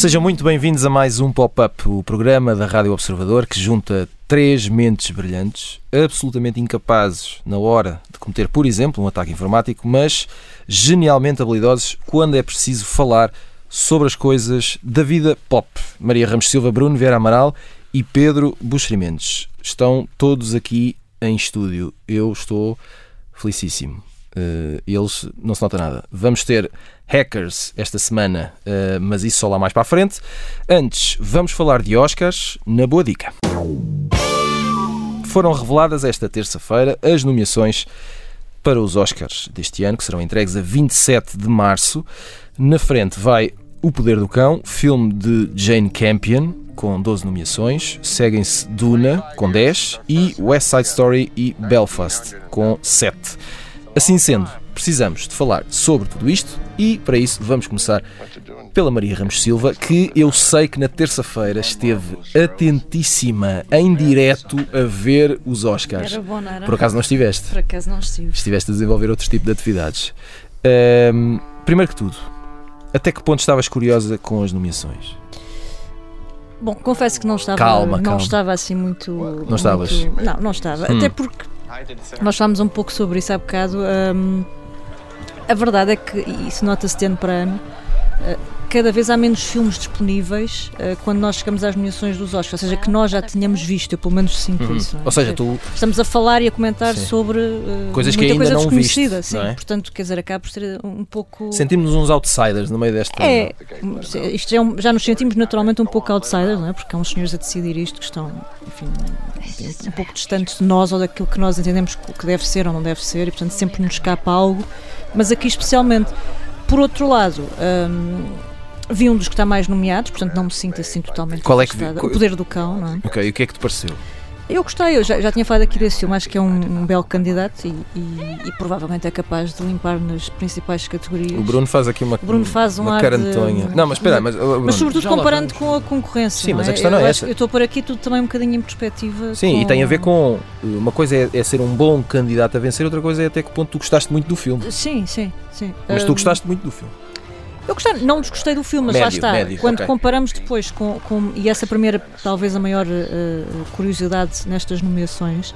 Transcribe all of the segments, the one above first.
Sejam muito bem-vindos a mais um Pop-Up, o programa da Rádio Observador que junta três mentes brilhantes, absolutamente incapazes na hora de cometer, por exemplo, um ataque informático, mas genialmente habilidosos quando é preciso falar sobre as coisas da vida pop. Maria Ramos Silva, Bruno Vieira Amaral e Pedro Buxerimentos. Estão todos aqui em estúdio. Eu estou felicíssimo. Uh, eles não se nota nada. Vamos ter hackers esta semana, uh, mas isso só lá mais para a frente. Antes, vamos falar de Oscars na Boa Dica. Foram reveladas esta terça-feira as nomeações para os Oscars deste ano, que serão entregues a 27 de março. Na frente vai O Poder do Cão, filme de Jane Campion, com 12 nomeações. Seguem-se Duna, com 10, e West Side Story e Belfast, com 7. Assim sendo, precisamos de falar sobre tudo isto e, para isso, vamos começar pela Maria Ramos Silva, que eu sei que na terça-feira esteve atentíssima, em direto, a ver os Oscars. Era bom, não era? Por acaso não estiveste? Por acaso não estive. Estiveste a desenvolver outro tipo de atividades. Ahm, primeiro que tudo, até que ponto estavas curiosa com as nomeações? Bom, confesso que não estava, Calma, não calma. estava assim muito. Não estavas? muito- não, não estava. Hum. Até porque nós falámos um pouco sobre isso há bocado. hum, a verdade é que, isso nota-se de ano para ano, uh, cada vez há menos filmes disponíveis uh, quando nós chegamos às nomeações dos Oscars. Ou seja, que nós já tínhamos visto, eu pelo menos sinto Uhum. isso. não é? Ou seja, tu Estamos a falar e a comentar Sim. sobre uh, Coisas que ainda coisa não desconhecida. viste, sim. não é? Portanto, quer dizer, acaba por ser um pouco. sentimos uns outsiders no meio desta. É, isto já, é um- já nos sentimos naturalmente um pouco outsiders, não é? porque há uns senhores a decidir isto que estão, enfim, um pouco distantes de nós ou daquilo que nós entendemos que que deve ser ou não deve ser, e portanto sempre nos escapa algo, mas aqui especialmente. Por outro lado, hum, vi um dos que está mais nomeados, portanto não me sinto assim totalmente Qual é que vi- O Poder do Cão, não é? Ok, e o que é que te pareceu? Eu gostei, eu já, já tinha falado aqui desse filme, acho que é um, um belo candidato e, e- e provavelmente é capaz de limpar nas principais categorias. O Bruno faz aqui uma, O Bruno faz um uma ar de- carantonha. Não, mas espera, aí, mas, oh, Bruno, Mas sobretudo comparando com a concorrência. Sim, não mas é? a questão não é essa. Eu estou por aqui tudo também um bocadinho em perspectiva. Sim, com- e tem a ver com. uh, Uma coisa é, é ser um bom candidato a vencer, outra coisa é até que ponto tu gostaste muito do filme. Sim, sim, sim. Mas tu gostaste muito do filme. Eu gostei, não desgostei do filme, mas lá Médio, está. médio, Quando ok. comparamos depois com, com- E essa primeira, talvez a maior eh, curiosidade nestas nomeações.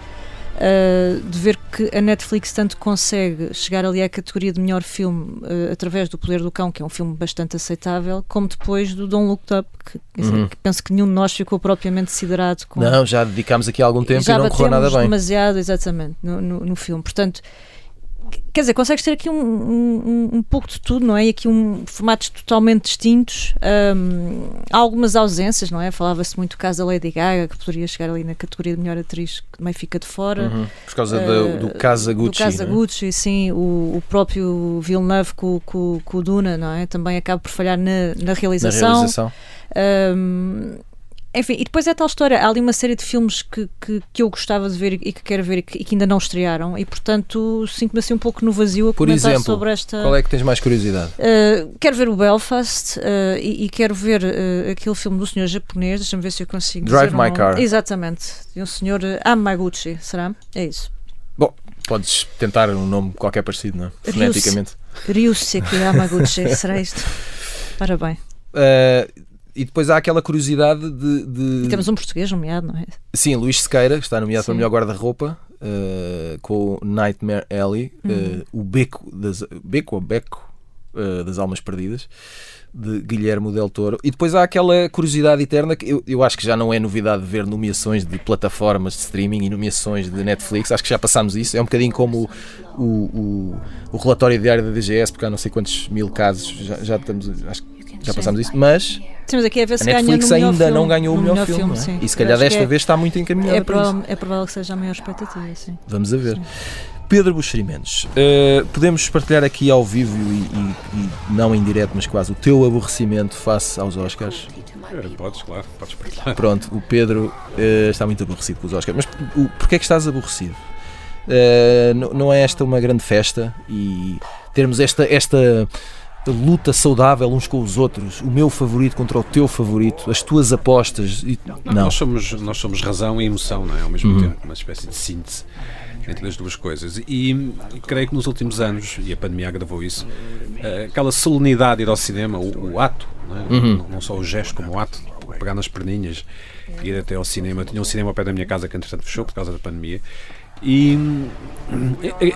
eh, de ver que a Netflix tanto consegue chegar ali à categoria de melhor filme eh, através do Poder do Cão, que é um filme bastante aceitável, como depois do Don't Look Up, que, dizer, Uhum. que penso que nenhum de nós ficou propriamente siderado com, Não, já dedicámos aqui algum tempo e não correu nada bem. demasiado, exatamente, no, no, no filme. Portanto, quer dizer, consegues ter aqui um, um, um- um pouco de tudo, não é? E aqui um, formatos totalmente distintos. Hum, há algumas ausências, não é? Falava-se muito do caso da Lady Gaga, que poderia chegar ali na categoria de melhor atriz, que também fica de fora. Uhum, Por causa Eh, do, do Casa Gucci. Do Casa não é? Gucci, sim. O, o próprio Villeneuve com, com, com o Duna, não é? Também acaba por falhar na, na Na realização. realização. Enfim, e depois é tal história. Há ali uma série de filmes que, que, que eu gostava de ver e que quero ver e que, e que ainda não estrearam, e portanto sinto-me assim um pouco no vazio a Por comentar exemplo, sobre esta. Qual é que tens mais curiosidade? Uh, quero ver o Belfast uh, e, e quero ver uh, aquele filme do senhor japonês. Deixa-me ver se eu consigo. Drive My nome. Car. Exatamente. De um senhor Amaguchi, será? É isso. Bom, podes tentar um nome qualquer parecido, não é? Foneticamente. Ryusuke Amaguchi, será isto? Bem. Uh, e depois há aquela curiosidade de. de- E temos um português nomeado, não é? Sim, Luís Sequeira, que está nomeado para Sim. melhor guarda-roupa, uh, com o Nightmare Alley, uh, Uhum. o beco, das, beco ou beco uh, das almas perdidas, de Guilherme Del Toro. E depois há aquela curiosidade eterna que eu, eu acho que já não é novidade ver nomeações de plataformas de streaming e nomeações de Netflix, acho que já passámos isso. É um bocadinho como o, o, o- o relatório diário da DGS, porque há não sei quantos mil casos, já, já estamos, acho que já Sim. passámos isso, mas Temos aqui a ver a se ganha Netflix melhor ainda filme, não ganhou o no melhor, filme, não é? sim. e se calhar desta é- vez está muito encaminhada É para isso. provável, é provável que seja a maior expectativa, sim. Vamos a ver. Sim. Pedro Buxerimentos, uh, podemos partilhar aqui ao vivo e, e- e não em direto, mas quase o teu aborrecimento face aos Oscars. Podes, claro, podes partilhar. Pronto, o Pedro uh, está muito aborrecido com os Oscars. Mas o, porquê é que estás aborrecido? Uh, não é esta uma grande festa e termos esta, esta a luta saudável uns com os outros, o meu favorito contra o teu favorito, as tuas apostas. E... Não, não. Nós, somos, nós somos razão e emoção, não é? Ao mesmo uhum. tempo, uma espécie de síntese entre as duas coisas. E, creio que nos últimos anos, e a pandemia agravou isso, uh, aquela solenidade de ir ao cinema, o, o ato, não, é? uhum. não, só o gesto como o ato, pegar nas perninhas, ir até ao cinema. Tinha um cinema ao pé da minha casa que entretanto fechou por causa da pandemia. E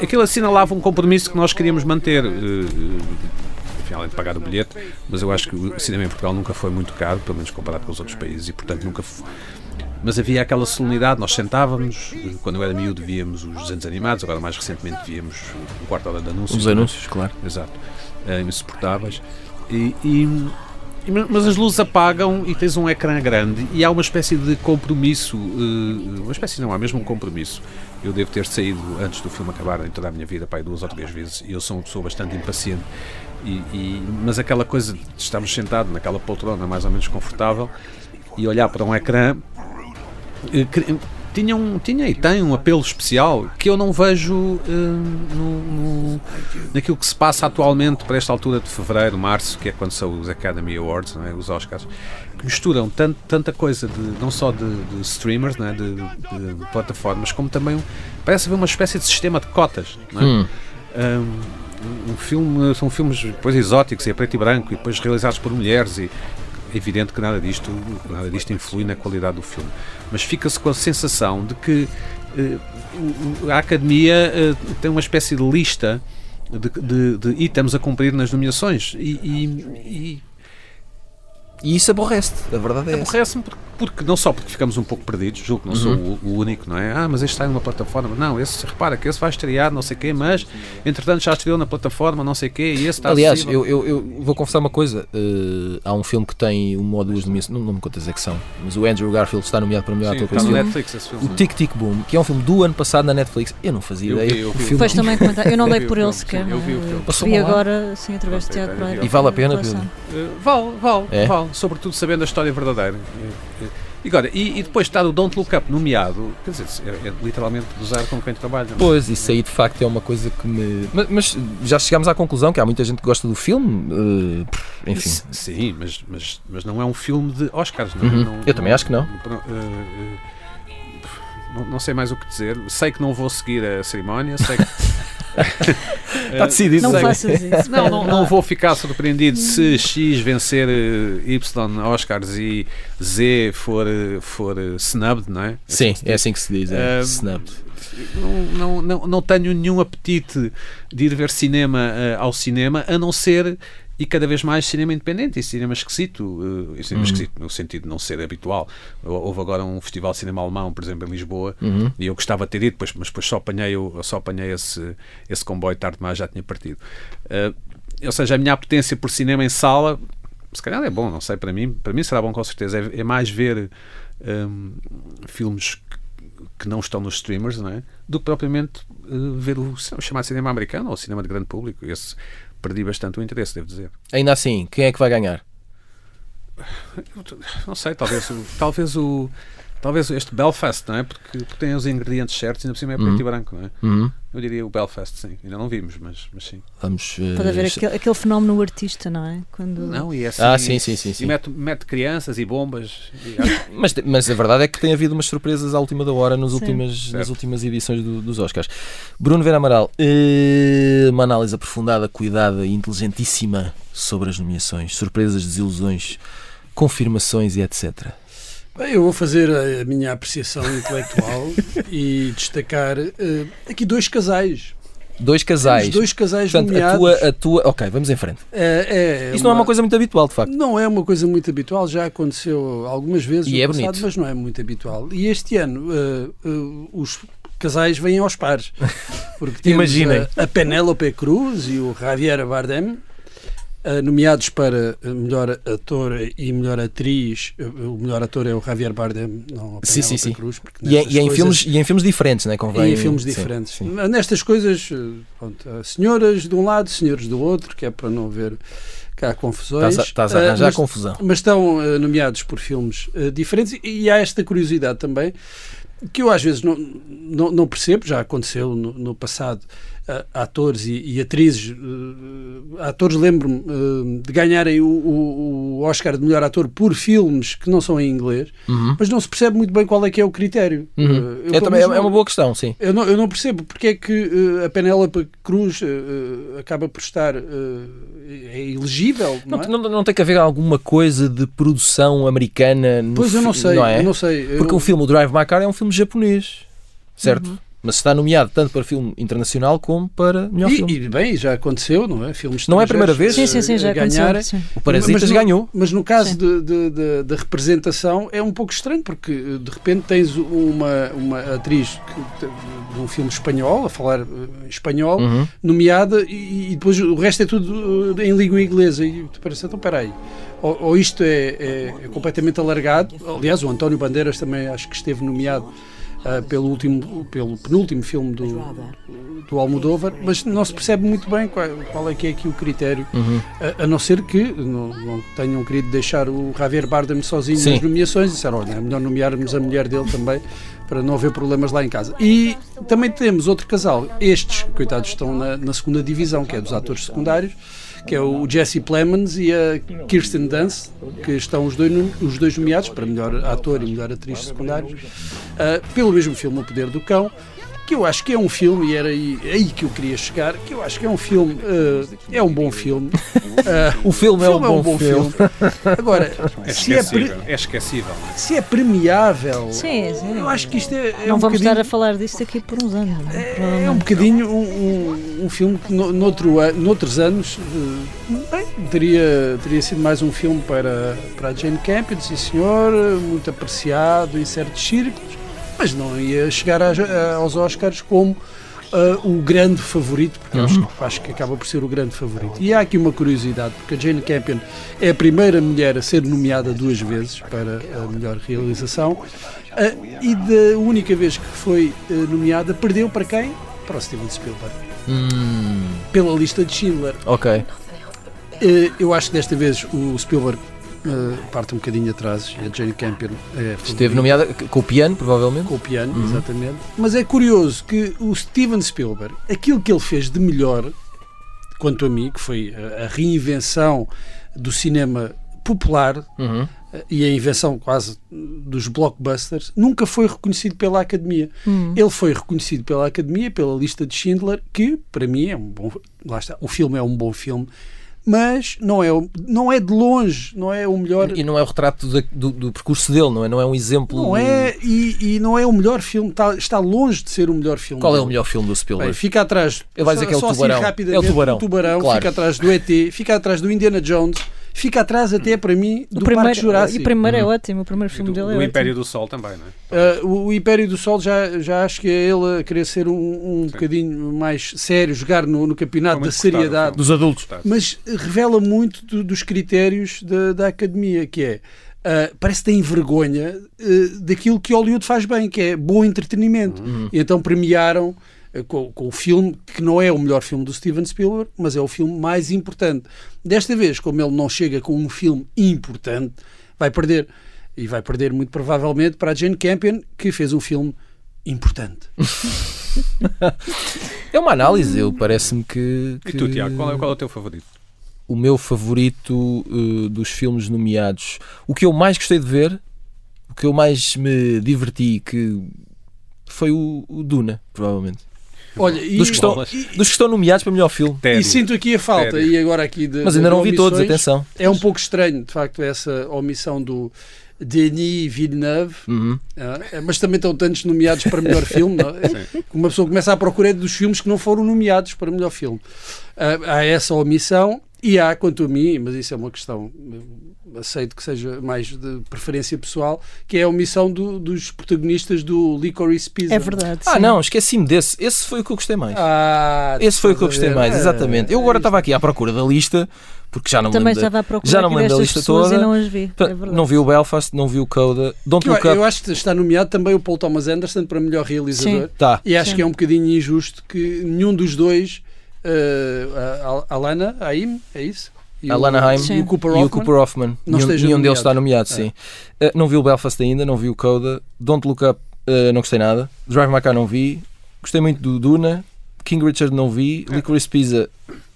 aquilo assinalava um compromisso que nós queríamos manter. Enfim, além de pagar o bilhete, mas eu acho que o cinema em Portugal nunca foi muito caro, pelo menos comparado com os outros países, e portanto nunca mas havia aquela solenidade, nós sentávamos, quando eu era miúdo víamos os desenhos animados, agora mais recentemente víamos um quarto hora de anúncios. Os anúncios, claro. Exato. Uh, insuportáveis. E, e, mas as luzes apagam e tens um ecrã grande e há uma espécie de compromisso, uh, uma espécie não, há mesmo um compromisso. Eu devo ter saído antes do filme acabar em toda a minha vida, pai, duas ou três vezes, e eu sou uma pessoa bastante impaciente. E, e, mas aquela coisa de estarmos sentados naquela poltrona mais ou menos confortável e olhar para um ecrã eh, tinha, um, tinha e tem um apelo especial que eu não vejo uh, no, no, naquilo que se passa atualmente para esta altura de fevereiro, março, que é quando são os Academy Awards, é? os Oscars, que misturam tanto, tanta coisa, de, não só de, de streamers, é? de, de, plataformas, como também parece haver uma espécie de sistema de cotas. Não é? Hum. Um, um filme, são filmes depois exóticos e a preto e branco e depois realizados por mulheres e é evidente que nada disto, nada disto influi na qualidade do filme. Mas fica-se com a sensação de que uh, a Academia uh, tem uma espécie de lista de, de, de, itens a cumprir nas nomeações e, e e isso aborrece-te, a verdade é Aborrece-me porque, porque, não só porque ficamos um pouco perdidos, julgo que não sou uhum. o, o, único, não é? Ah, mas este está numa plataforma. Não, esse, repara que esse vai estrear, não sei o quê, mas entretanto já estreou na plataforma, não sei o quê, e esse está Aliás, eu, eu, eu, vou confessar uma coisa: uh, há um filme que tem uma ou duas nomeações, não, não me contas a que são, mas o Andrew Garfield está nomeado para melhor ator está no Netflix esse filme. O Tic Tic Boom, que é um filme do ano passado na Netflix, eu não fazia ideia. Eu, vi, eu, também comentar, eu não dei por ele sequer. Eu vi o filme. Vi agora, sim, através de teatro. E vale a pena, Pedro? Uh, vale, vale, sobretudo sabendo a história verdadeira. E, agora, e, e, depois estar o Don't Look Up nomeado, quer dizer, é, é literalmente usar com quem trabalha. Não? É? Pois, isso aí de facto é uma coisa que me. Mas, mas, já chegámos à conclusão que há muita gente que gosta do filme, uh, enfim. Sim, mas, mas, mas não é um filme de Oscars, não, é? uhum. não Eu não, também acho que não. Uh, uh, não, não, sei mais o que dizer. Sei que não vou seguir a cerimónia, sei que. Está decidido. Não faças isso. Não, não, não vou ficar surpreendido se X vencer eh, Y Oscars e Z for, eh, for eh, snubbed, não é? Sim, é assim que se diz. É, uh, snubbed. Não, não, não, não tenho nenhum apetite de ir ver cinema uh, ao cinema, a não ser e cada vez mais cinema independente e cinema esquisito, uh, cinema uhum. esquisito no sentido de não ser habitual. Houve agora um festival de cinema alemão, por exemplo, em Lisboa, uhum. e eu gostava de ter ido, depois, mas depois só apanhei, só apanhei esse, esse comboio tarde demais, já tinha partido. Uh, ou seja, a minha apetência por cinema em sala, se calhar é bom, não sei, para mim, para mim será bom com certeza, é, é mais ver um, filmes que não estão nos streamers, não é? do que propriamente uh, ver o, o chamado cinema americano ou o cinema de grande público. Esse, perdi bastante o interesse, devo dizer. Ainda assim, quem é que vai ganhar? Não sei, talvez, talvez o Talvez este Belfast, não é? Porque, porque tem os ingredientes certos e ainda por cima é preto uhum. e branco, não é? Uhum. Eu diria o Belfast, sim. Ainda não vimos, mas, mas sim. Vamos, uh, Pode haver aquele, aquele fenómeno artista, não é? Quando... Não, e é assim, ah, sim, sim, sim, sim. E mete, mete crianças e bombas. E... mas, mas a verdade é que tem havido umas surpresas à última da hora nos últimas, nas últimas edições do, dos Oscars. Bruno Vera Amaral, uh, uma análise aprofundada, cuidada e inteligentíssima sobre as nomeações, surpresas, desilusões, confirmações e etc. Bem, eu vou fazer a minha apreciação intelectual e destacar uh, aqui dois casais. Dois casais. Temos dois casais Portanto, nomeados. A tua, a tua... Ok, vamos em frente. É, é Isso uma... não é uma coisa muito habitual, de facto. Não é uma coisa muito habitual, já aconteceu algumas vezes e no é passado, bonito. mas não é muito habitual. E este ano uh, uh, os casais vêm aos pares. Porque temos Imaginem. a, a Penélope Cruz e o Javier Bardem nomeados para melhor ator e melhor atriz. O melhor ator é o Javier Bardem, não a sim, sim, sim. Cruz. E, é, e, é em filmes, e em filmes diferentes, não é? Convém... E em filmes diferentes. Sim, sim. Nestas coisas, pronto, senhoras de um lado, senhores do outro, que é para não ver cá confusões. Estás a, estás a arranjar uh, mas, confusão. Mas estão nomeados por filmes diferentes e há esta curiosidade também que eu às vezes não, não, não percebo, já aconteceu no, no passado atores e, e atrizes, uh, atores, lembro-me uh, de ganharem o, o, o, Oscar de melhor ator por filmes que não são em inglês, Uhum. mas não se percebe muito bem qual é que é o critério. Uhum. Uh, eu, É, também, é, é uma boa questão, sim. eu não, eu não percebo porque é que a Penélope Cruz acaba por estar é elegível, não, Não, é? não, não tem que haver alguma coisa de produção americana no Pois eu não sei, não é? eu não sei. Eu Porque o filme o Drive My Car é um filme japonês, certo? Uhum. Mas está nomeado tanto para filme internacional como para melhor filme. E, e, bem, já aconteceu, não é? Filmes Não é a primeira vez? Sim, sim, sim, uh, já ganharem. Sim. O Parasitas Mas no- ganhou. Mas no caso Sim. da representação é um pouco estranho, porque eh, de repente tens uma, uma atriz de um filme espanhol, a falar eh, espanhol, Uhum. nomeada, e, e depois o resto é tudo eh, em língua inglesa. E tu parece, então peraí. Ou, ou isto é, é- é completamente alargado. Aliás, o António Bandeiras também acho que esteve nomeado ah, pelo, último, pelo penúltimo filme do, do Almodóvar, mas não se percebe muito bem qual, qual é que é aqui o critério. Uhum. A, a não ser que não, não tenham querido deixar o Javier Bardem sozinho Sim. nas nomeações e disseram, olha, é melhor nomearmos a mulher dele também para não haver problemas lá em casa. E também temos outro casal, estes, coitados, estão na, na segunda divisão, que é dos atores secundários, que é o Jesse Plemons e a Kirsten Dunst, que estão os dois, os dois nomeados para melhor ator e melhor atriz secundários, ah, pelo mesmo filme O Poder do Cão, que eu acho que é um filme, e era aí, aí que eu queria chegar, que eu acho que é um filme, ah, é um bom filme. Ah, O filme, o filme é um bom, filme. Agora, É se é, pre- esquecível. É esquecível. não é? se é premiável, Sim, sim. eu acho que isto é, é Não um vamos estar a falar disso daqui por uns anos. não é? É um bocadinho um, um, um filme que no, noutro, noutros anos eh, bem, teria, teria sido mais um filme para, para a Jane Campion, sim senhor, muito apreciado em certos círculos, mas não ia chegar às- a- aos Oscars como ah, o grande favorito, porque acho, que- acho que acaba por ser o grande favorito. E há aqui uma curiosidade, porque a Jane Campion é a primeira mulher a ser nomeada duas vezes para a melhor realização ah, e da única vez que foi ah, nomeada, perdeu para quem? Para o Steven Spielberg, Hum, pela lista de Schindler. ok. Eh, Eu acho que desta vez o Spielberg eh, parte um bocadinho atrás e a Jane Campion é Esteve nomeada com o piano, provavelmente. com o piano, Uhum. exatamente. Mas é curioso que o Steven Spielberg, aquilo que ele fez de melhor, quanto a mim, que foi a, reinvenção do cinema popular Uhum. eh, e a invenção quase dos blockbusters, nunca foi reconhecido pela Academia. Hum. Ele foi reconhecido pela Academia, pela lista de Schindler, que para mim é um bom. Lá está, o filme é um bom filme, mas não é, não é de longe, não é o melhor. E não é o retrato da- do, do percurso dele, não é? Não é um exemplo. Não é, e, e não é o melhor filme, está, está longe de ser o melhor filme. Qual é o dele. melhor filme do Bem, Spielberg? fica atrás. Ele vai dizer que é o assim Tubarão. rapidamente, É o Tubarão, o tubarão claro. fica atrás do ET, fica atrás do Indiana Jones, fica atrás até para mim do O primeiro, Parque Jurássico. e o primeiro é Uhum. ótimo, o primeiro filme do, dele é ótimo. Império do Sol também, não é? Uh, o, o Império do Sol já, já acho que é ele a querer ser um, um bocadinho mais sério, jogar no, no campeonato da o seriedade. Dos adultos. Tá. mas revela muito do- dos critérios da, da academia, que é uh, parece que tem vergonha uh, daquilo que Hollywood faz bem, que é bom entretenimento. Uhum. E então premiaram com, com o filme que não é o melhor filme do Steven Spielberg, mas é o filme mais importante. Desta vez, como ele não chega com um filme importante, vai perder. E vai perder muito provavelmente para a Jane Campion, que fez um filme importante. É uma análise, eu parece-me que, E que tu, Tiago, qual é, qual é o teu favorito? o meu favorito eh, dos filmes nomeados, o que eu mais gostei de ver, o que eu mais me diverti, que foi o, o Duna, provavelmente. Olha, e, Dos que, estão, e- dos que estão nomeados para melhor filme. e Tédio. sinto aqui a falta, Tédio. e agora aqui de. Mas de ainda não vi todos, atenção. É um pouco estranho, de facto, essa omissão do Denis Villeneuve, Uhum. ah, mas também estão tantos nomeados para melhor filme. Não? é? Uma pessoa começa à procura dos filmes que não foram nomeados para melhor filme. Ah, há essa omissão e há, quanto a mim, mas isso é uma questão, aceito que seja mais de preferência pessoal, que é a omissão do- dos protagonistas do Licorice Pizza. É verdade. Ah, sim. não, esqueci-me desse. Esse foi o que eu gostei mais. Ah, Esse foi o que eu a gostei mais, É, exatamente. Eu agora é estava aqui à procura da lista, porque já não me lembro. a já não me lembro da lista pessoas toda. e não as vi. É não vi o Belfast, não vi o Coda. Don't Eu, Look Up. eu acho que está nomeado também o Paul Thomas Anderson para melhor realizador. Tá. E acho Sim. que é um bocadinho injusto que nenhum dos dois, eh, a a Alana Haim, é isso? E Alana Haim e o Cooper e Hoffman. o Cooper Hoffman. Não nenhum nenhum deles está nomeado, É. sim. Uh, não vi o Belfast ainda, não vi o Coda. Don't Look Up, uh, não gostei nada. Drive My Car não vi. Gostei muito do Duna. King Richard não vi, Licorice Pizza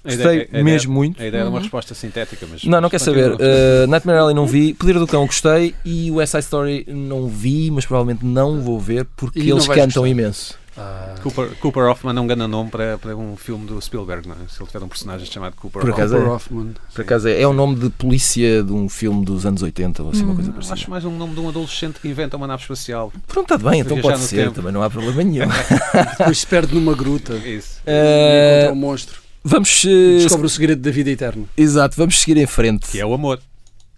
gostei ideia- a mesmo muito. A ideia era uma Uhum. resposta sintética, mas. Não, não quer saber. Uh, Nightmare Alley não vi, Poder do Cão gostei e o West Side Story não vi, mas provavelmente não vou ver porque E eles cantam gostar. imenso. Ah, Cooper, Cooper Hoffman é um grande nome para, para um filme do Spielberg, não é? Se ele tiver um personagem chamado Cooper Por Hoffman. acaso Cooper é. Hoffman. Por acaso é, é o nome de polícia de um filme dos anos 80 ou assim, uma Hum. coisa Eu Acho parecida. mais um nome de um adolescente que inventa uma nave espacial. Pronto, está bem, então pode ser, tempo. também não há problema nenhum. Depois se perde numa gruta. Isso. e encontra um monstro. vamos. Uh, Descobre o segredo da vida eterna. exato, vamos seguir em frente. Que é o amor.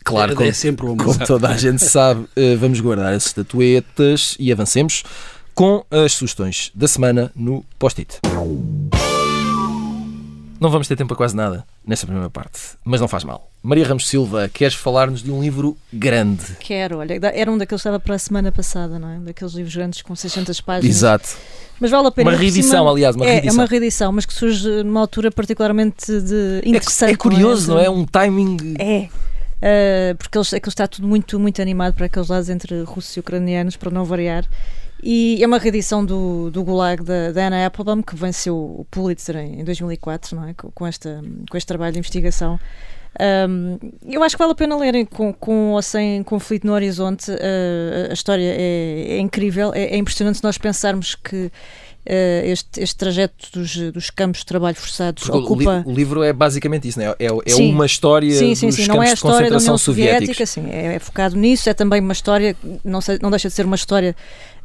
Claro, é, como, é sempre o amor. como toda a gente sabe, uh, vamos guardar as estatuetas e avancemos com as sugestões da semana no post-it. Não vamos ter tempo para quase nada nesta primeira parte, mas não faz mal. Maria Ramos Silva, queres falar-nos de um livro grande? Quero, olha, era um daqueles que estava para a semana passada, não é? Daqueles livros grandes com 600 páginas. Exato. Mas vale a pena. Uma reedição, cima- aliás, uma é, reedição. é uma reedição, mas que surge numa altura particularmente de É, interessante. é curioso, não é? De- Um timing. É. Uh, porque aquilo está tudo muito, muito animado para aqueles lados entre russos e ucranianos, para não variar. E é uma reedição do, do Gulag da, da Anna Applebaum, que venceu o Pulitzer em, em 2004, não é? com, esta, com este trabalho de investigação. Um, eu acho que vale a pena lerem com, com ou sem conflito no horizonte. uh, a história é, é incrível, é, é impressionante nós pensarmos que este, este trajeto dos, dos campos de trabalho forçados Porque o li- ocupa. o livro é basicamente isso, não é? É, é Sim. uma história Sim, sim, dos sim. campos Não é a de história da concentração União soviéticos. Soviética, sim, é, é focado nisso. É também uma história, não, sei- não deixa de ser uma história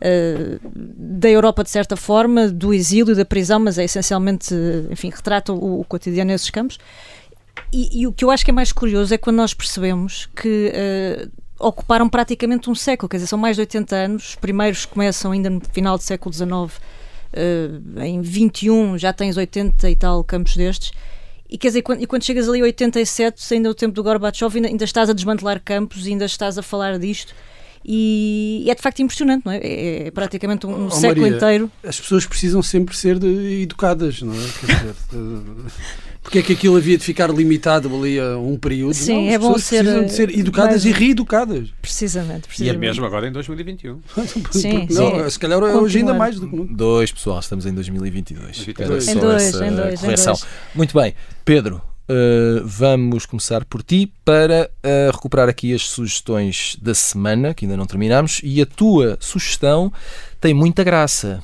eh, da Europa, de certa forma, do exílio, da prisão, mas é essencialmente, eh, enfim, retrata o, o cotidiano nesses campos. E, e o que eu acho que é mais curioso é quando nós percebemos que eh, ocuparam praticamente um século, quer dizer, são mais de 80 anos. Os primeiros começam ainda no final do século XIX, eh, em 21 já tens 80 e tal campos destes. E quer dizer, quando, e quando chegas ali a 87, ainda o tempo do Gorbachev, ainda, ainda estás a desmantelar campos, ainda estás a falar disto. E, e é de facto impressionante, não é? É, é praticamente um, Oh, século Maria, inteiro. As pessoas precisam sempre ser de- educadas, não é? Quer dizer, eh, porque é que aquilo havia de ficar limitado ali a um período? Sim, não, as é bom pessoas ser, precisam de ser eh, educadas mais- e reeducadas. Precisamente, E é precisamente. mesmo agora em 2021. Sim, não, sim. se calhar hoje ainda Continuar. mais do que nunca. Dois, pessoal, estamos em 2022. Era Em dois, em dois, em correção. dois. Muito bem, Pedro, eh, vamos começar por ti para eh, recuperar aqui as sugestões da semana, que ainda não terminamos, e a tua sugestão tem muita graça.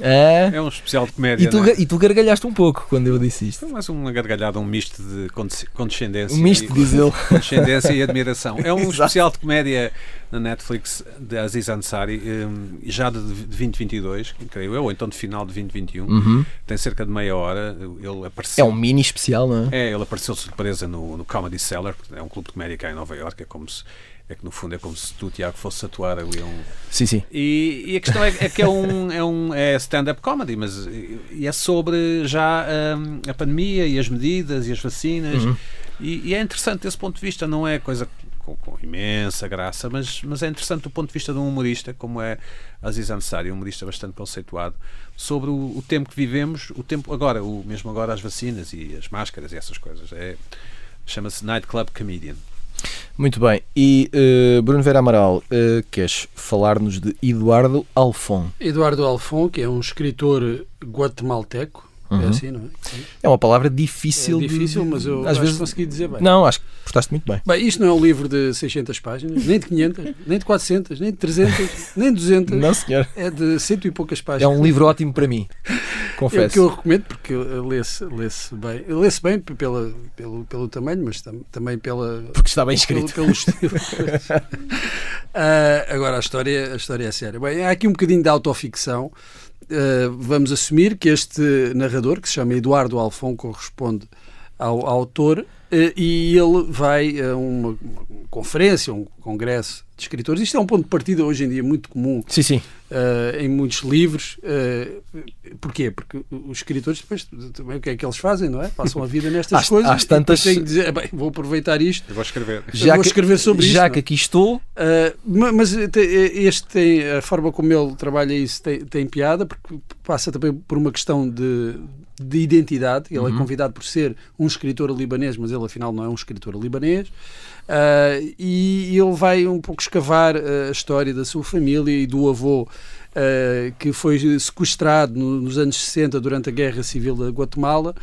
Ah, É um especial de comédia. e, tu, é? e tu gargalhaste um pouco quando eu disse isto. Mais uma gargalhada, um misto de condes- condescendência. Um misto, e- diz ele. condescendência e admiração. É um Exato. especial de comédia na Netflix de Aziz Ansari, um, já de 2022, creio eu, ou então de final de 2021. Uhum. Tem cerca de meia hora. Ele É apareceu. um mini especial, não é? É, ele apareceu de surpresa no, no Comedy Cellar, é um clube de comédia cá em Nova York, é como se. É que no fundo é como se tu, Tiago, fosse atuar ali um, Sim, sim. e, e a questão é, é que é um, é um é stand-up comedy, mas é sobre já hum, a pandemia e as medidas e as vacinas. Uhum. E, e é interessante desse ponto de vista, não é coisa com, com imensa graça, mas, mas é interessante do ponto de vista de um humorista, como é Aziz Ansari, um humorista bastante conceituado, sobre o, o tempo que vivemos, o tempo agora, o, mesmo agora as vacinas e as máscaras e essas coisas. É, Chama-se Nightclub Comedian. Muito bem. E eh, Bruno Vera Amaral, eh, queres falar-nos de Eduardo Alfon? Eduardo Alfon, que é um escritor guatemalteco, é Uhum. assim, não é? É uma palavra difícil. é de- difícil, mas eu às acho vezes que consegui dizer bem. Não, acho que portaste muito bem. Bem, isto não é um livro de 600 páginas, nem de 500, nem de 400, nem de 300, nem de 200. Não, senhor. É de cento e poucas É páginas. um livro ótimo para mim. É o Confesso. que eu recomendo porque lê-se lê-se bem. Lê-se bem pela, pelo, pelo tamanho, mas tam- também pela, Porque está bem pelo, escrito. pelo estilo. Ah, agora, a história, a história é séria. Bem, há aqui um bocadinho de autoficção. Ah, vamos assumir que este narrador, que se chama Eduardo Alfon, corresponde ao, ao autor e ele vai a uma, conferência, um congresso de escritores. Isto é um ponto de partida hoje em dia muito comum Sim, sim. eh, em muitos livros. eh, porquê? Porque os escritores depois também o que é que eles fazem, não é? Passam a vida nestas Às- coisas. às e tantas- têm que dizer, "Bem, vou aproveitar isto. Eu vou escrever. vou escrever sobre já isto, que não? aqui estou, eh, ma- mas te- este tem, a forma como ele trabalha isso tem, tem piada, porque passa também por uma questão de, de identidade. Ele Uhum. é convidado por ser um escritor libanês, mas ele afinal não é um escritor libanês. Ah, e ele vai um pouco escavar ah, a história da sua família e do avô ah, que foi sequestrado no- nos anos 60 durante a Guerra Civil da Guatemala.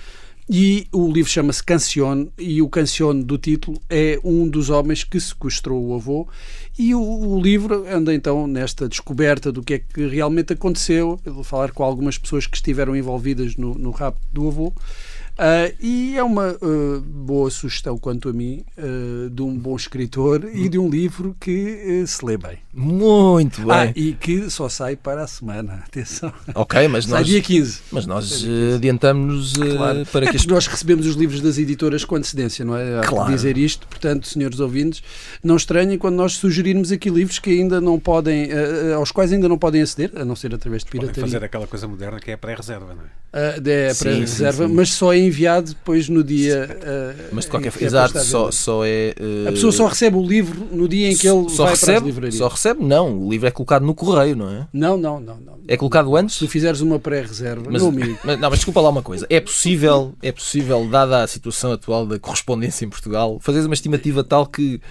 E o livro chama-se Cancion, e o Cancion do título é um dos homens que sequestrou o avô. E o, o livro anda então nesta descoberta do que é que realmente aconteceu. Eu vou falar com algumas pessoas que estiveram envolvidas no, no rapto do avô. Ah, e é uma ah, boa sugestão, quanto a mim, ah, de um bom escritor e de um livro que se lê bem. Muito bem. Ah, e que só sai para a semana. Atenção. ok, mas Sai nós, dia 15. mas nós eh, adiantamos eh, Claro. para é que as nós recebemos os livros das editoras com antecedência, não é? Há Claro. dizer isto, portanto, senhores ouvintes, não estranhem quando nós sugerirmos aqui livros que ainda não podem, eh, aos quais ainda não podem aceder, a não ser através de Podem pirataria. fazer aquela coisa moderna que é a pré-reserva, não é? É Sim, para sim, reserva, sim. mas só é enviado depois no dia. ah, Mas de qualquer forma, é exato, só, só é. eh, A pessoa só recebe o livro no dia em que ele só vai para as recebe, livrarias. só recebe, não. O livro é colocado no correio, não é? Não, não, não, não. É colocado antes. Se tu fizeres uma pré-reserva, Mas, mas- não, mas desculpa lá uma coisa. É possível, é possível, dada a situação atual da correspondência em Portugal, fazeres uma estimativa tal que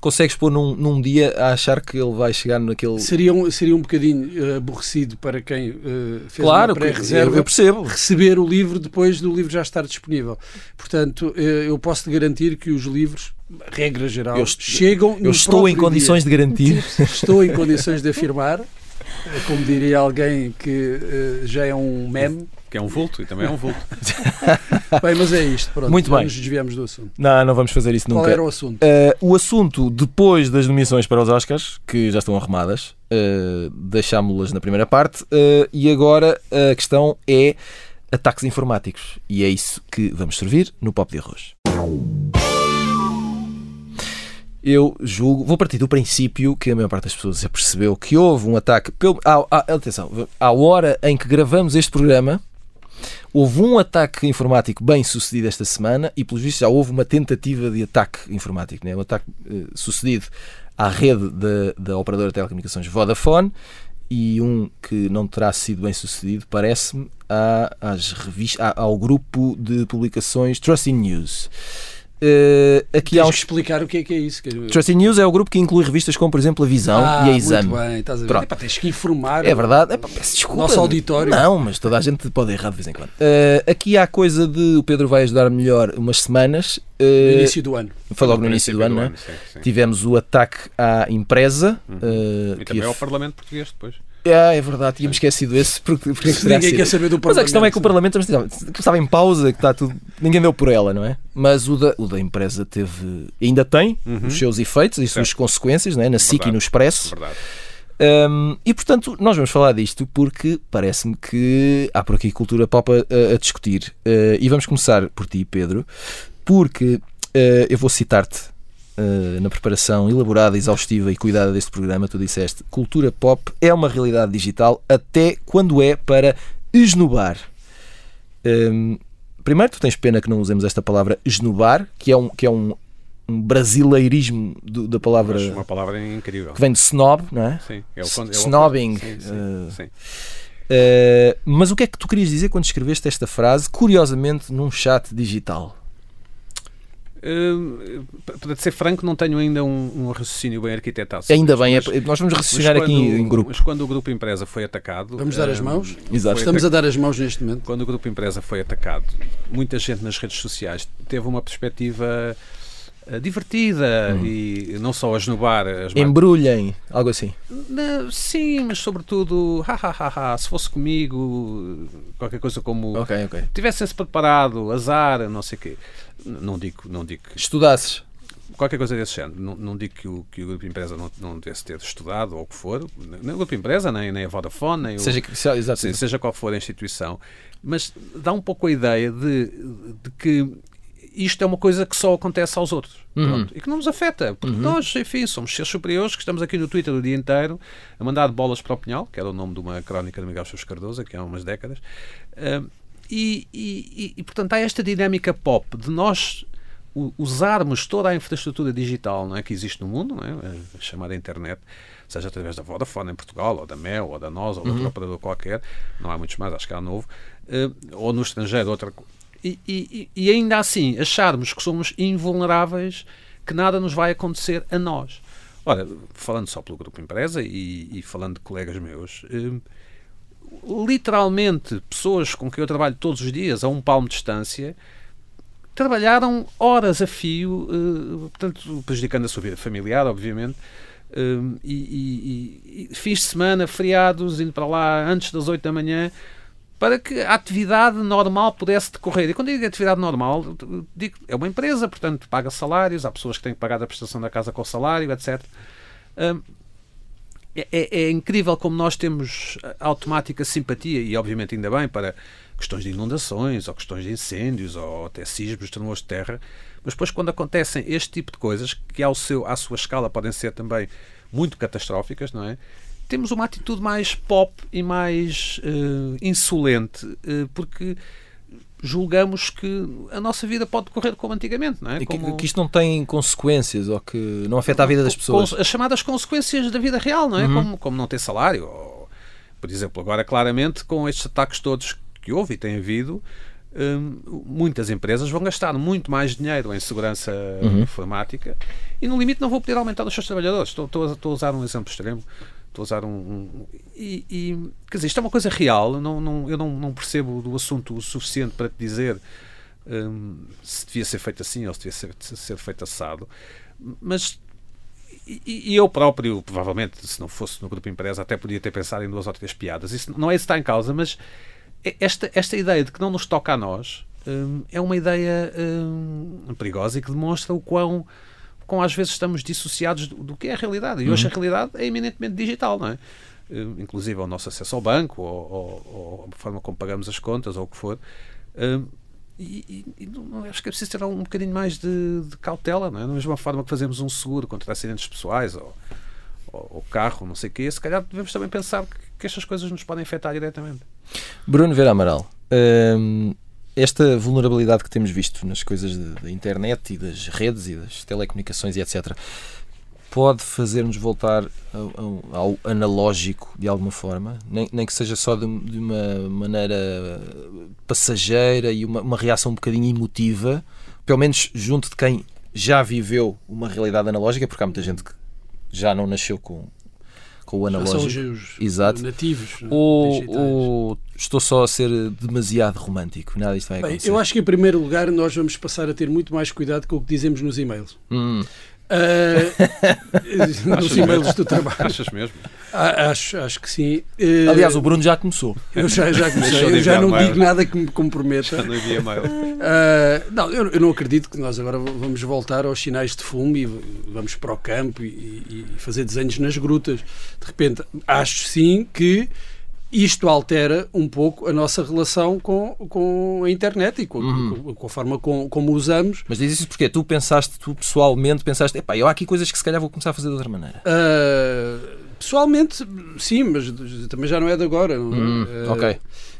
consegues pôr num, num dia a achar que ele vai chegar naquele. seria um, seria um bocadinho eh, aborrecido para quem eh, fez Claro, uma pré-reserva eu percebo. receber o livro depois do livro já estar disponível. Portanto, eh, eu posso te garantir que os livros, regra geral, Eu chegam Eu estou em condições de garantir. Estou em condições de afirmar, como diria alguém que já é um meme. Que é um vulto e também é um vulto. Bem, mas é isto. Pronto, Muito bem. nos desviamos do assunto. Não, não vamos fazer isso Qual nunca. era o assunto? Uh, o assunto, depois das nomeações para os Oscars, que já estão arrumadas, uh, deixámo-las na primeira parte, uh, e agora a questão é ataques informáticos. E é isso que vamos servir no Pop de Arroz. Eu julgo, vou partir do princípio que a maior parte das pessoas já percebeu que houve um ataque. Pelo, à, à- atenção, à hora em que gravamos este programa, houve um ataque informático bem sucedido esta semana e, pelos vistos, já houve uma tentativa de ataque informático, né? um ataque eh, sucedido à rede da, da operadora de telecomunicações Vodafone e um que não terá sido bem sucedido, parece-me, às revistas, ao grupo de publicações Trusting News. Eh, aqui há uns que explicar o que é que é isso. que- Trusting News é o grupo que inclui revistas como, por exemplo, a Visão Ah, e a Exame. Muito bem, estás a ver. Epá, tens que informar. É verdade. Epá, peço desculpa. Nosso auditório. Não, mas toda a gente pode errar de vez em quando. Eh, aqui há a coisa de o Pedro vai ajudar melhor umas semanas. No Eh, início do ano. foi logo no início do ano, né? sim, sim. Tivemos o ataque à empresa. Uhum. E que também ia- ao Parlamento Português depois. Ah, é verdade, tínhamos esquecido esse. Porque, porque que Ninguém quer saber do Mas a questão é que o Parlamento. Parlamento estava- em pausa, que está tudo. Ninguém deu por ela, não é? Mas o da, o da empresa teve. Ainda tem Uhum. os seus efeitos e as suas consequências, não é? na SIC e no Expresso. Verdade. Um, e portanto, nós vamos falar disto porque parece-me que há por aqui cultura pop a, a- a discutir. Uh, e vamos começar por ti, Pedro, porque uh, eu vou citar-te uh, na preparação elaborada, exaustiva e cuidada deste programa. Tu disseste: cultura pop é uma realidade digital até quando é para esnobar. Um, primeiro, tu tens pena que não usemos esta palavra esnobar, que é um, que é um, um brasileirismo do- da palavra Mas uma palavra incrível. que vem de snob, não é? Sim, é o, é snobbing, Sim, sim, eh, sim. Uh, mas o que é que tu querias dizer quando escreveste esta frase, curiosamente, num chat digital? Hum, para ser franco, não tenho ainda um, um raciocínio bem arquitetado. Ainda bem, é- mas- nós vamos raciocinar aqui em grupo. Mas quando o grupo empresa foi atacado. Vamos dar as hum, mãos? Exato. foi Estamos a dar as mãos neste momento. Quando o grupo empresa foi atacado, muita gente nas redes sociais teve uma perspectiva eh, divertida Uhum. e não só a esnobar as marcas. Embrulhem, algo assim. Não, Sim, mas sobretudo, ha, ha, ha, ha, se fosse comigo, qualquer coisa como Ok, ok. tivessem-se preparado, azar, não sei o quê. Não digo, não digo que Estudasses. qualquer coisa desse género. Não, não digo que o, que o grupo de empresa não, não devesse ter estudado ou o que for, nem o grupo de empresa, nem, nem a Vodafone, nem o, Seja, que- se- exato. Sim, seja qual for a instituição, mas dá um pouco a ideia de, de que isto é uma coisa que só acontece aos outros Uhum. E que não nos afeta, porque nós, enfim, somos seres superiores que estamos aqui no Twitter o dia inteiro a mandar bolas para o Pinhal, que era o nome de uma crónica de Miguel Sousa Cardoso, aqui há umas décadas, Ah, e, e- e- portanto há esta dinâmica pop de nós usarmos toda a infraestrutura digital não é, que existe no mundo, não é, a chamada internet, seja através da Vodafone em Portugal, ou da Mel, ou da NOS, ou de outro uhum. operador qualquer, não há muitos mais, acho que há novo, uh, ou no estrangeiro, outra e, e, e ainda assim acharmos que somos invulneráveis, que nada nos vai acontecer a nós. Ora, falando só pelo grupo empresa e, e falando de colegas meus, uh, literalmente pessoas com quem eu trabalho todos os dias a um palmo de distância trabalharam horas a fio, uh, portanto, prejudicando a sua vida familiar, obviamente, uh, e, e, e fins de semana, feriados, indo para lá antes das 8 da manhã, para que a atividade normal pudesse decorrer. E quando digo atividade normal, digo, é uma empresa, portanto, paga salários, há pessoas que têm que pagar a prestação da casa com o salário, etc. Uh, é, é, é, incrível como nós temos automática simpatia, e obviamente ainda bem, para questões de inundações, ou questões de incêndios, ou até sismos, tremores de terra, mas depois quando acontecem este tipo de coisas, que ao seu, à sua escala podem ser também muito catastróficas, não é? Temos uma atitude mais pop e mais uh, insolente, uh, porque julgamos que a nossa vida pode correr como antigamente, não é? E que, como... que, isto não tem consequências ou que não afeta a vida das pessoas. As chamadas consequências da vida real, não é? Uhum. Como, como não ter salário. Ou, por exemplo, agora claramente com estes ataques todos que houve e tem havido, hum, muitas empresas vão gastar muito mais dinheiro em segurança uhum. informática e no limite não vão poder aumentar os seus trabalhadores. Estou, estou, estou a usar um exemplo extremo. Estou a usar um. um e, e, quer dizer, isto é uma coisa real. Não, não, eu não, não percebo do assunto o suficiente para te dizer um, se devia ser feito assim ou se devia ser, ser feito assado. Mas. E, eu próprio, provavelmente, se não fosse no grupo empresa, até podia ter pensado em duas ou três piadas. Isso não é isso que está em causa, mas esta, esta ideia de que não nos toca a nós um, é uma ideia um, perigosa e que demonstra o quão com às vezes estamos dissociados do, do que é a realidade. E hoje uhum. a realidade é eminentemente digital, não é? Uh, inclusive o nosso acesso ao banco, ou, ou, ou, a forma como pagamos as contas, ou o que for. Uh, e, e, não, acho que é preciso ter um bocadinho mais de, de, cautela, não é? Da mesma forma que fazemos um seguro contra acidentes pessoais ou, ou, ou carro, não sei o quê, se calhar devemos também pensar que, que estas coisas nos podem afetar diretamente. Bruno Vera Amaral, hum, esta vulnerabilidade que temos visto nas coisas da internet e das redes e das telecomunicações e etc. pode fazer-nos voltar ao, ao, analógico de alguma forma, nem, nem que seja só de, de uma maneira passageira e uma, uma reação um bocadinho emotiva, pelo menos junto de quem já viveu uma realidade analógica, porque há muita gente que já não nasceu com, com o analógico. São os, Exato. nativos. Ou, ou, estou só a ser demasiado romântico? Nada disto vai acontecer. Bem, eu acho que, em primeiro lugar, nós vamos passar a ter muito mais cuidado com o que dizemos nos e-mails. Hum. Uh, nos e-mails do trabalho. Achas mesmo? Acho, acho que sim. Uh, Aliás, o Bruno já começou. Eu já, já comecei, eu já não mail. digo nada que me comprometa. Já não mail. Uh, não, eu, eu, não acredito que nós agora vamos voltar aos sinais de fumo e vamos para o campo e, e fazer desenhos nas grutas. De repente, acho sim que isto altera um pouco a nossa relação com, com a internet e com, uhum. com, com a forma com, como usamos. Mas diz isso porque tu pensaste, tu pessoalmente pensaste, epá, eu há aqui coisas que se calhar vou começar a fazer de outra maneira. Uh, pessoalmente, sim, mas também já não é de agora. Uhum. Uh, ok.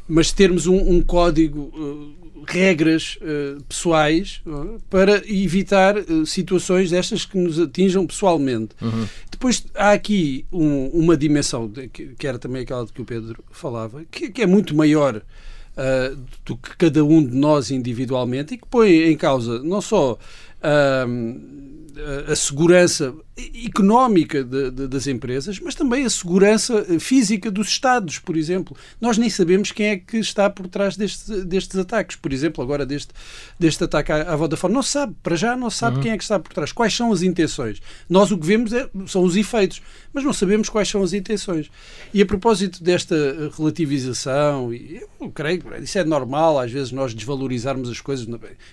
Mas termos um, um código uh, regras uh, pessoais uh, para evitar uh, situações destas que nos atinjam pessoalmente. Uhum. Depois há aqui um, uma dimensão, de, que, era também aquela de que o Pedro falava, que, que é muito maior do que cada um de nós individualmente e que põe em causa não só a segurança económica de, de, das empresas, mas também a segurança física dos Estados, por exemplo. Nós nem sabemos quem é que está por trás deste, destes ataques. Por exemplo, agora deste, deste ataque à, à Vodafone. Não se sabe, para já não se sabe uhum. quem é que está por trás. Quais são as intenções? Nós o que vemos é, são os efeitos, mas não sabemos quais são as intenções. E a propósito desta relativização, eu creio que isso é normal, às vezes nós desvalorizarmos as coisas,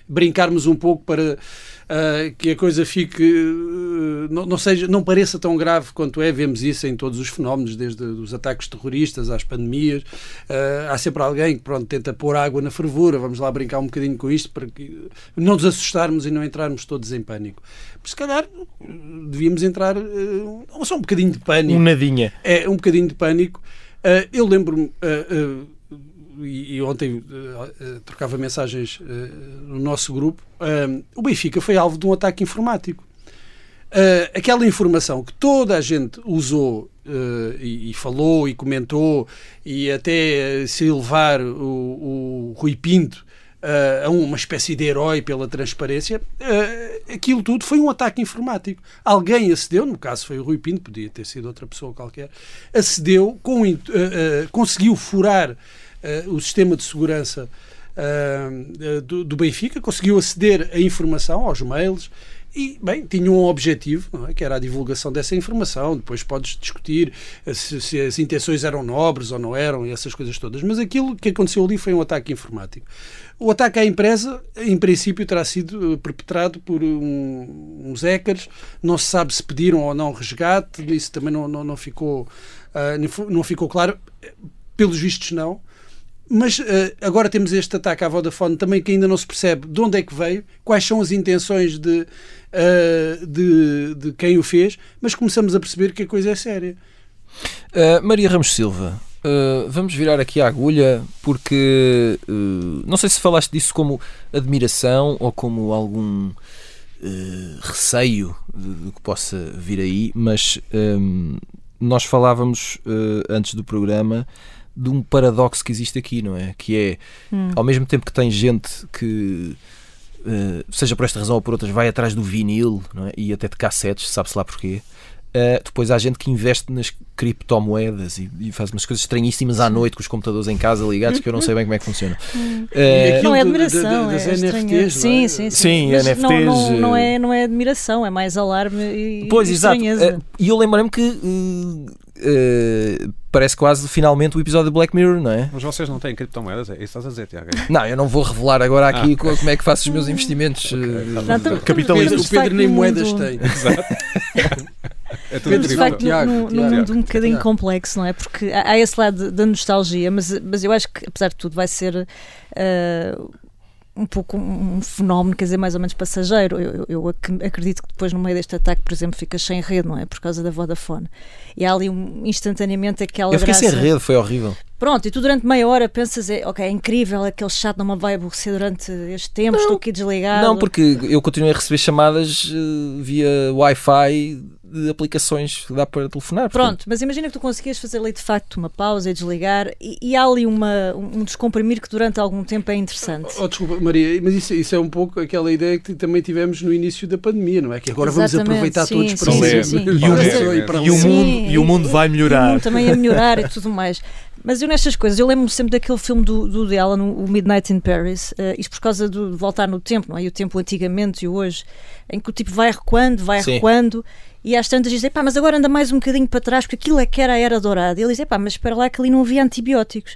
brincarmos um pouco para uh, que a coisa fique. Uh, não, não, seja, não pareça tão grave quanto é. Vemos isso em todos os fenómenos, desde os ataques terroristas às pandemias. Uh, há sempre alguém que pronto, tenta pôr água na fervura. Vamos lá brincar um bocadinho com isto para que não nos assustarmos e não entrarmos todos em pânico. Mas se calhar devíamos entrar uh, só um bocadinho de pânico. Um nadinha. É, um bocadinho de pânico. Uh, eu lembro-me e, e ontem uh, trocava mensagens no nosso grupo, o Benfica foi alvo de um ataque informático. Aquela informação que toda a gente usou e, e, falou e comentou e até se elevar o, o Rui Pinto uh, a uma espécie de herói pela transparência, uh, aquilo tudo foi um ataque informático. Alguém acedeu, no caso foi o Rui Pinto, podia ter sido outra pessoa qualquer, acedeu, uh, conseguiu furar o sistema de segurança do, do Benfica, conseguiu aceder à informação, aos mails, e, bem, tinha um objetivo, é? que era a divulgação dessa informação. Depois podes discutir se, se, as intenções eram nobres ou não eram, e essas coisas todas. Mas aquilo que aconteceu ali foi um ataque informático. O ataque à empresa, em princípio, terá sido eh, perpetrado por um, uns hackers. Não se sabe se pediram ou não resgate. Isso também não, não, não ficou, uh, não ficou claro. Pelos vistos, não. Mas uh, agora temos este ataque à Vodafone também que ainda não se percebe de onde é que veio, quais são as intenções de, uh, de, de, quem o fez, mas começamos a perceber que a coisa é séria. Uh, Maria Ramos Silva, vamos virar aqui a agulha porque não sei se falaste disso como admiração ou como algum receio do que possa vir aí, mas nós falávamos antes do programa de um paradoxo que existe aqui, não é? Que é, hum. ao mesmo tempo que tem gente que, uh, seja por esta razão ou por outras, vai atrás do vinil é? e até de cassetes, sabe-se lá porquê. Uh, depois há gente que investe nas criptomoedas e, e, faz umas coisas estranhíssimas à noite com os computadores em casa ligados que eu não sei bem como é que funciona. Uh, não é admiração, é NFTs, sim, sim, sim. sim NFTs, não, não, não, é, não é admiração, é mais alarme e Pois, e exato. Uh, e eu lembrei-me que Uh, parece quase finalmente o episódio de Black Mirror, não é? Mas vocês não têm criptomoedas? É isso que estás a dizer, Tiago? Não, eu não vou revelar agora aqui ah. como é que faço os meus investimentos okay, uh, capitalistas. O Pedro nem moedas tem. Exato. É tudo de facto, Tiago, num, num mundo um bocadinho Tiago. complexo, não é? Porque há esse lado da nostalgia, mas, mas eu acho que, apesar de tudo, vai ser uh, um pouco um fenómeno, quer dizer, mais ou menos passageiro. Eu, eu, acredito que depois, no meio deste ataque, por exemplo, ficas sem rede, não é? Por causa da Vodafone. E há ali um, instantaneamente aquela. Eu fiquei graça... sem rede, foi horrível. Pronto, e tu durante meia hora pensas, é, ok, é incrível, aquele chat não me vai aborrecer durante este tempo, não, estou aqui desligado. Não, porque eu continuei a receber chamadas uh, via Wi-Fi de aplicações que dá para telefonar. Portanto. Pronto, mas imagina que tu conseguias fazer ali de facto uma pausa e desligar e, e há ali uma, um descomprimir que durante algum tempo é interessante. Oh, oh, desculpa, Maria, mas isso, isso, é um pouco aquela ideia que também tivemos no início da pandemia, não é? Que agora Exatamente, vamos aproveitar sim, todos para sim, sim, sim. E, o mundo, e o mundo vai melhorar. E o mundo também a melhorar e tudo mais. Mas eu nestas coisas, eu lembro-me sempre daquele filme do, do de Alan, o Midnight in Paris, uh, isto por causa de voltar no tempo, não é? E o tempo antigamente e hoje, em que o tipo vai recuando, vai Sim. recuando, e às tantas dizem, pá, mas agora anda mais um bocadinho para trás, porque aquilo é que era a era dourada. E ele diz, pá, mas espera lá que ali não havia antibióticos.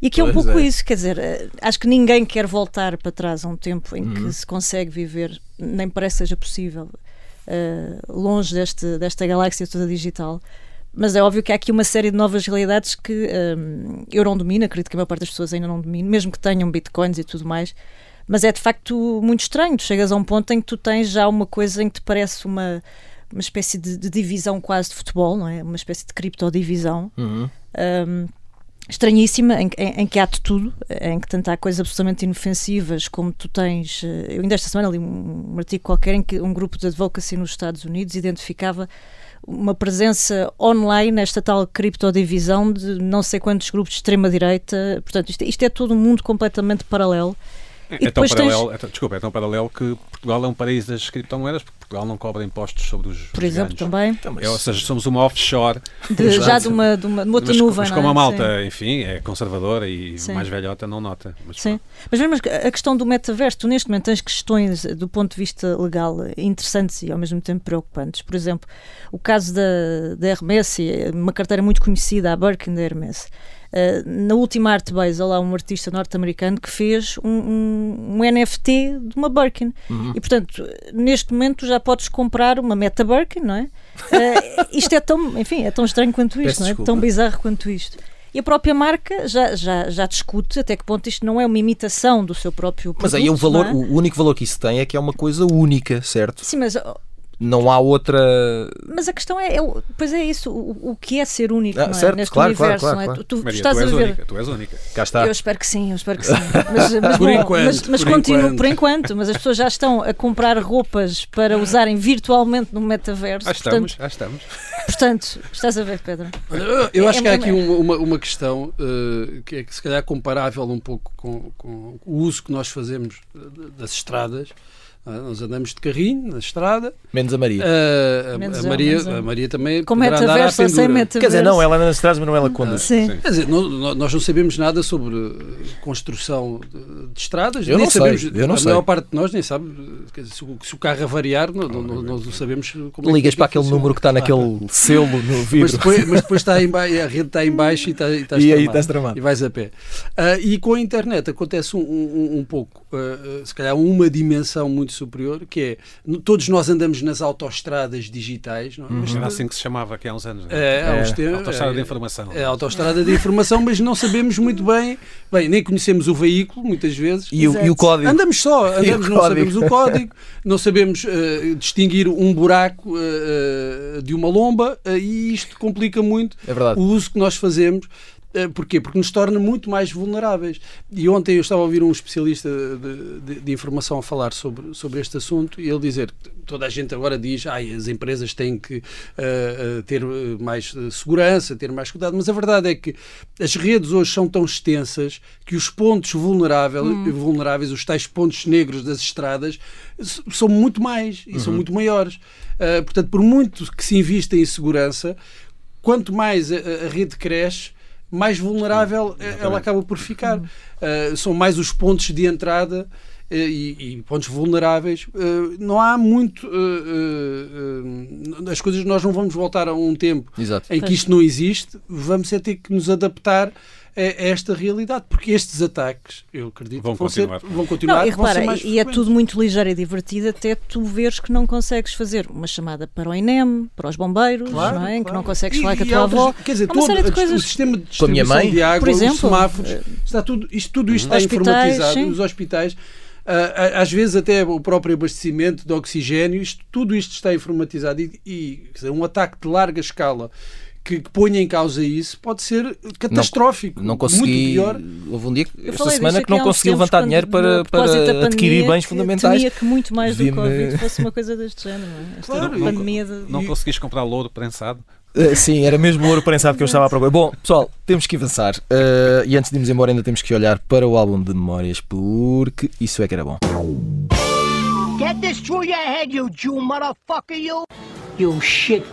E aqui é um pouco é. isso, quer dizer, uh, acho que ninguém quer voltar para trás a um tempo em uhum. que se consegue viver, nem parece seja possível, uh, longe deste, desta galáxia toda digital. Mas é óbvio que há aqui uma série de novas realidades que um, eu não domino, acredito que a maior parte das pessoas ainda não domina, mesmo que tenham bitcoins e tudo mais. Mas é de facto muito estranho. Tu chegas a um ponto em que tu tens já uma coisa em que te parece uma, uma espécie de, de divisão quase de futebol, não é? Uma espécie de criptodivisão. Uhum. Um, estranhíssima, em, em, em, que há de tudo, em que tanto há coisas absolutamente inofensivas como tu tens. Eh, eu ainda esta semana li um, um artigo qualquer em que um grupo de advocacy nos Estados Unidos identificava uma presença online nesta tal criptodivisão de não sei quantos grupos de extrema-direita. Portanto, isto, isto, é todo um mundo completamente paralelo. É, tão paralelo, tens... é, desculpa, é tão paralelo que Portugal é um país das criptomoedas, porque Portugal não cobra impostos sobre os. Por exemplo, também. É, ou seja, somos uma offshore. De, já de uma, de uma, de uma outra mas, nuvem. Mas como a malta, sim. enfim, é conservadora e sim. mais velhota, não nota. Mas, sim. Mas mesmo a questão do metaverso, tu neste momento tens questões do ponto de vista legal interessantes e ao mesmo tempo preocupantes. Por exemplo, o caso da, da Hermes, uma carteira muito conhecida, a Birkin da Hermes. Uh, na última Art Base, há um artista norte-americano que fez um, um, um, NFT de uma Birkin. Uhum. E, portanto, neste momento já podes comprar uma Meta Birkin, não é? Uh, isto é tão, enfim, é tão estranho quanto isto, não é? Tão bizarro quanto isto. E a própria marca já, já, já discute até que ponto isto não é uma imitação do seu próprio produto. Mas aí é o valor, é? o único valor que isso tem é que é uma coisa única, certo? Sim, mas não há outra. Mas a questão é, é pois é isso, o, o que é ser único Ah, não é? certo, neste claro, claro, universo. claro, não é? claro. Tu, tu Maria, estás tu és a ver. única, tu és única. Cá está. Eu espero que sim, eu espero que sim. Mas, mas, Por bom, enquanto, mas, mas por continuo, enquanto. por enquanto, mas as pessoas já estão a comprar roupas para usarem virtualmente no metaverso. Já estamos, portanto, já estamos. portanto, estás a ver, Pedro? Eu, eu É- acho que há é- aqui uma, uma, uma questão eh, que é que se calhar comparável um pouco com, com o uso que nós fazemos eh, das estradas. Ah, Nós andamos de carrinho na estrada. Menos a Maria. Ah, a, Menos a Maria, menos eu. a Maria também Com metaverso ou sem metaverso? Quer dizer, não, ela anda nas estradas, mas não ela conduz. Sim. Quer dizer, no- nós não sabemos nada sobre eh, construção de, estradas. Eu nem não sei, sabemos, eu não a sei. maior parte de nós nem sabe quer dizer, se, o, se o carro avariar, não, não, não, não sabemos como é que Ligas para aquilo aquele funciona. número que está naquele selo no Mas vidro. depois, mas depois está em ba... a rede está em baixo e, está, e, estás E aí tramado. estás tramado. E vais a pé. Ah, e com a internet acontece um, um, um pouco, ah, ah, se calhar uma dimensão muito superior, que é, todos nós andamos nas autoestradas digitais, não é? Mas Era assim que se chamava aqui há uns anos. não é, uns É, tempos- Autostrada é, de informação. é a autoestrada de informação, mas não sabemos muito bem, bem, nem conhecemos o veículo, muitas vezes. E o, e o código. Andamos só, andamos, não código? sabemos o código, não sabemos eh, distinguir um buraco eh, de uma lomba eh, e isto complica muito É o uso que nós fazemos. Eh, Porquê? Porque nos torna muito mais vulneráveis. E ontem eu estava a ouvir um especialista de, de- de informação a falar sobre, sobre este assunto e ele dizer que toda a gente agora diz ai, as empresas têm que eh, ter mais segurança, ter mais cuidado, mas a verdade é que as redes hoje são tão extensas que os pontos vulneráveis, vulneráveis os tais pontos negros das estradas, são muito mais e são muito maiores. Eh, portanto, por muito que se invista em segurança, quanto mais a, a rede cresce, mais vulnerável ela acaba por ficar. Uh, são mais os pontos de entrada eh, e, e pontos vulneráveis. Uh, não há muito. uh, uh, uh, as coisas, nós não vamos voltar a um tempo Exato. em que isto não existe, vamos é ter que nos adaptar a, a esta realidade, porque estes ataques, eu acredito, Vão vão, ser, continuar. vão continuar. Não, e vão ser repara, mais e é tudo muito ligeiro e divertido até tu veres que não consegues fazer uma chamada para o INEM, para os bombeiros, Claro, não é? que claro. não consegues falar com a tua outras- avó. Quer dizer, todo série de o coisas. sistema de Com a minha distribuição mãe, de água, por exemplo, os semáforos, eh, está tudo, isto, tudo isto está Hospitais, informatizado, sim. os hospitais. ah, ah, às vezes até o próprio abastecimento de oxigênio, isto, tudo isto está informatizado e, e, quer dizer, um ataque de larga escala que, que ponha em causa isso pode ser catastrófico. Não consegui. Muito pior. Houve um dia, Eu esta falei semana, que não consegui levantar quando, dinheiro para, para adquirir bens que fundamentais. Temia que muito mais do Covid fosse uma coisa deste género. Não é? Esta Claro, não- pandemia de... Não conseguiste comprar louro prensado? Uh, sim, era mesmo o ouro prensado que eu estava à procura. Bom, pessoal, temos que avançar. Uh, e antes de irmos embora, ainda temos que olhar para o álbum de memórias, porque isso é que era bom. Get this through your head, you Jew motherfucker, you! You shit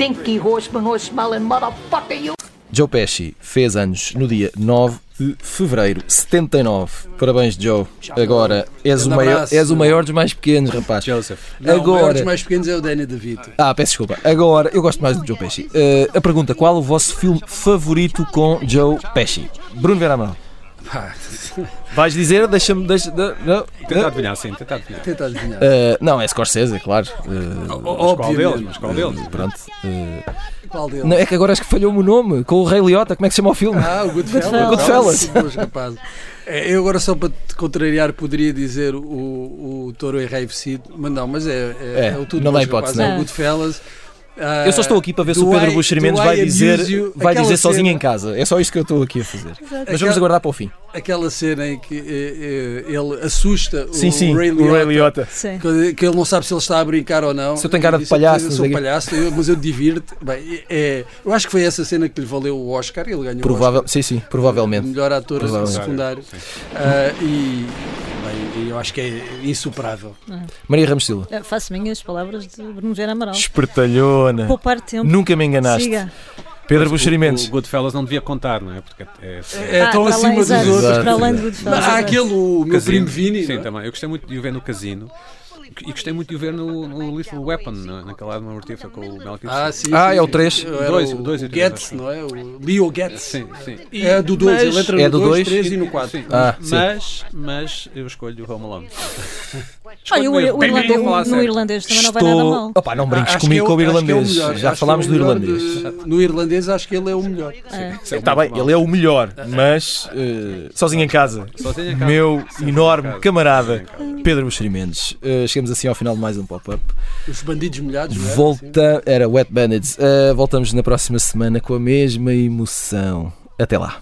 kicking, stinky horseman horse smelling motherfucker, you! Joe Pesci fez anos no dia 9 de fevereiro, 79. Parabéns, Joe. Agora és o, maior, és o maior dos mais pequenos, rapaz. Joseph. Não, o maior Agora. dos mais pequenos é o Danny DeVito. Ah, peço desculpa. Agora, eu gosto mais do Joe Pesci. Uh, a pergunta: qual o vosso filme favorito com Joe Pesci? Bruno Vera Amaral. Pá, Vais dizer? Deixa-me. Deixa, não. Tentar adivinhar, sim, tentar adivinhar. tenta adivinhar. Uh, não, é Scorsese, é claro. Uh, Mas qual deles? Mas qual deles? pronto. Uh, Qual deles? não, é que agora acho que falhou-me o nome. Com o Rei Liotta, como é que se chama o filme? Ah, o Goodfellas. Goodfellas. Boas, rapazes. É, Eu agora só para te contrariar poderia dizer o, o Touro Enraivecido, mas não, mas é, é, É, é o tudo não dá hipótese, Rapazes, não. é o Goodfellas. Ah, Eu só estou aqui para ver se o Pedro I- Buxeri do Mendes I vai dizer, You, vai dizer sozinho cena- em casa. É só isto que eu estou aqui a fazer. Mas vamos Aquela- aguardar para o fim. Aquela cena em que eh, eh, ele assusta Sim, o, sim, Ray o Ray Liotta, Liotta. Sim. que, que ele não sabe se ele está a brincar ou não. Se eu tenho cara de palhaço, Eu sou palhaço, eu- mas eu divirto. Bem, é, eu acho que foi essa cena que lhe valeu o Oscar. Ele ganhou Provável, o sim, sim, Oscar. provavelmente. Melhor ator Provavelmente. secundário. Ah, e bem, eu acho que é insuperável. Maria Ramos Silva. Faço minhas palavras de Bruno Vera Amaral. Espertalhona. Poupar tempo. Nunca me enganaste. Siga. Pedro O- Buxeri O Mendes. Goodfellas não devia contar, não é? Porque é, é- É Ah, tão acima além, dos exato, outros. Exato. Para além do Goodfellas. Há aquele, o meu Casino. primo Vini. Sim, é? também. Eu gostei muito de o ver no casino. E gostei muito de o ver no, no Lethal Weapon, na- naquela arma mortífera com o Mel Gibson. Ah, sim, Ah, é o sim. três? Era Dois, o, o dois e o o três, Getz, acho. não é? O Leo Getz. Sim, sim. É do 2, Mas- ele entra É no do 2, dois? 3 e no 4. Sim, Ah, mas, mas, eu escolho o Home Alone. Olha, o, o irlandês, sério. irlandês também não vai nada Estou. mal. Opa, não brinques Acho comigo que com o é- que é irlandês. melhor, Já acho falámos é do o irlandês. de- no irlandês acho que ele é o melhor. É. Isso é Está muito bem, mal. ele é o melhor, mas eh, sozinho em casa. Sozinho em casa. Meu Sempre enorme casa. camarada. Pedro Buxeri Mendes. Eh, chegamos assim ao final de mais um pop-up. Os bandidos molhados, era? É? Volta, era Wet Bandits. Uh, voltamos na próxima semana com a mesma emoção. Até lá.